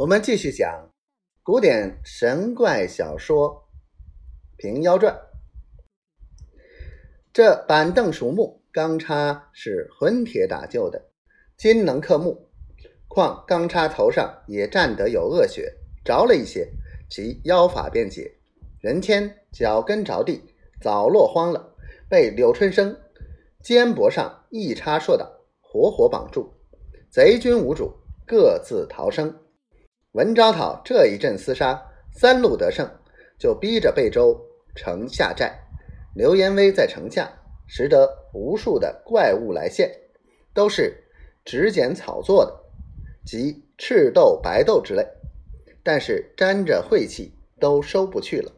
我们继续讲古典神怪小说《平妖传》。这板凳属木，钢叉是混铁打就的，金能克木，况钢叉头上也沾得有恶血，着了一些，其妖法便解。人谦脚跟着地，早落荒了，被柳春生肩膊上一插硕倒，活活绑住。贼军无主，各自逃生。文昭讨这一阵厮杀，三路得胜，就逼着贝州城下寨。刘延威在城下识得无数的怪物来献，都是纸剪草做的，即赤豆、白豆之类，但是沾着晦气，都收不去了。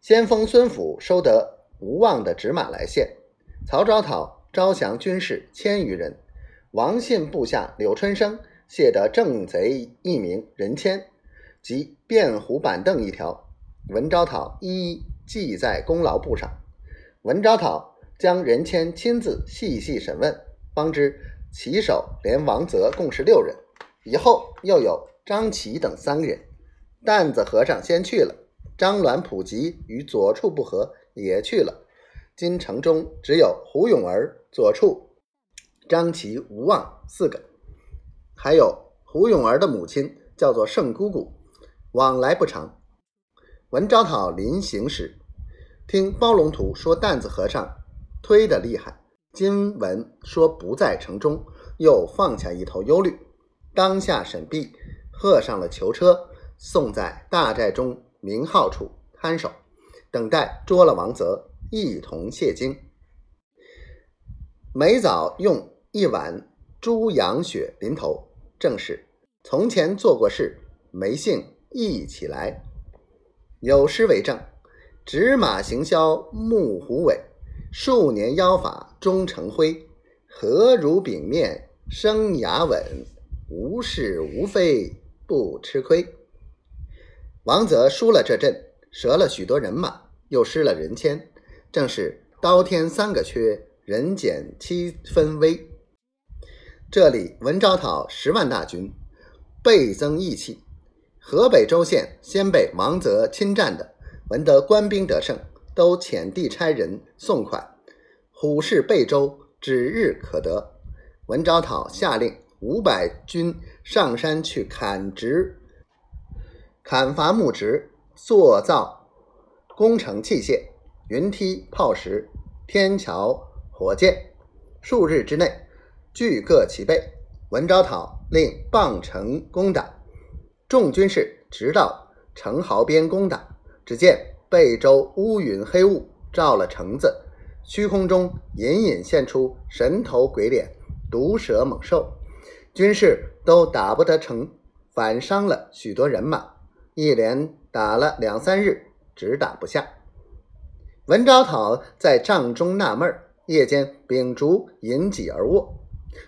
先锋孙府收得无望的纸马来献，曹昭讨招降军士千余人，王信部下柳春生。谢得正贼一名人谦，及便虎板凳一条，文昭讨一一记在功劳簿上。文昭讨将人谦亲自细细审问，方知其手连王泽共是六人，以后又有张琪等三人。担子和尚先去了，张鸾、普吉与左处不和，也去了。今城中只有胡永儿、左处、张琪、吴望四个。还有胡永儿的母亲叫做盛姑姑，往来不长。文昭讨临行时，听包龙图说担子和尚推得厉害，今闻说不在城中，又放下一头忧虑，当下审毕，贺上了囚车，送在大寨中明号处看守，等待捉了王泽，一同谢京。每早用一碗猪羊血淋头。正是从前做过事，没兴一起来。有诗为证：“纸马行销木虎尾，数年妖法终成灰。何如饼面生牙稳，无是无非不吃亏。”王泽输了这阵，折了许多人马，又失了人谦，正是刀天三个缺，人减七分危。这里文昭讨十万大军，倍增义气。河北州县先被王泽侵占的，闻得官兵得胜，都遣地差人送款。虎视贝州指日可得。文昭讨下令五百军上山去砍植、砍伐木植，塑造工程器械、云梯、炮石、天桥、火箭。数日之内。俱各齐备。文昭讨令傍城攻打，众军士直到城壕边攻打。只见贝州乌云黑雾罩了城子，虚空中隐隐现出神头鬼脸、毒蛇猛兽，军士都打不得城，反伤了许多人马。一连打了两三日，只打不下。文昭讨在帐中纳闷夜间秉烛饮几而卧。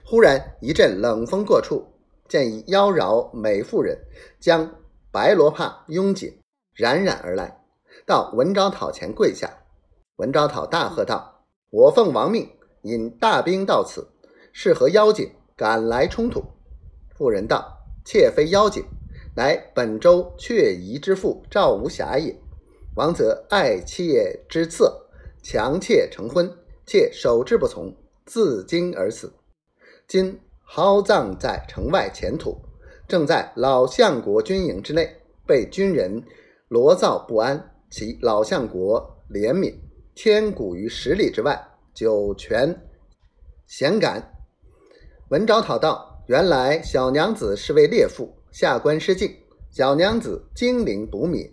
忽然一阵冷风过处，见一妖娆美妇人将白罗帕拥紧，冉冉而来，到文昭讨前跪下。文昭讨大喝道：“我奉王命，引大兵到此，是和妖精赶来冲突。”妇人道：“妾非妖精，乃本州雀夷之妇赵无暇也。王则爱妾之色，强妾成婚，妾守之不从，自惊而死。”今蒿葬在城外前土，正在老相国军营之内，被军人罗造不安。其老相国怜悯，千古于十里之外，九泉咸感。文昭讨道：原来小娘子是位烈妇，下官失敬。小娘子精灵不敏，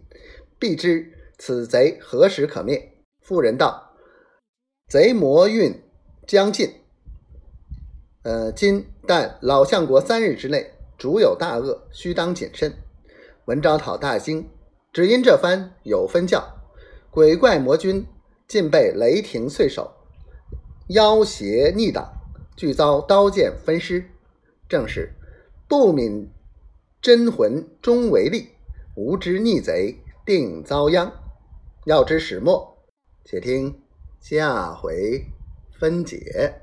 必知此贼何时可灭？妇人道：贼魔运将尽。呃，今但老相国三日之内，主有大恶，须当谨慎。文昭讨大惊，只因这番有分教，鬼怪魔君尽被雷霆碎手，妖邪逆党俱遭刀剑分尸。正是不敏真魂终为利，无知逆贼定遭殃。要知始末，且听下回分解。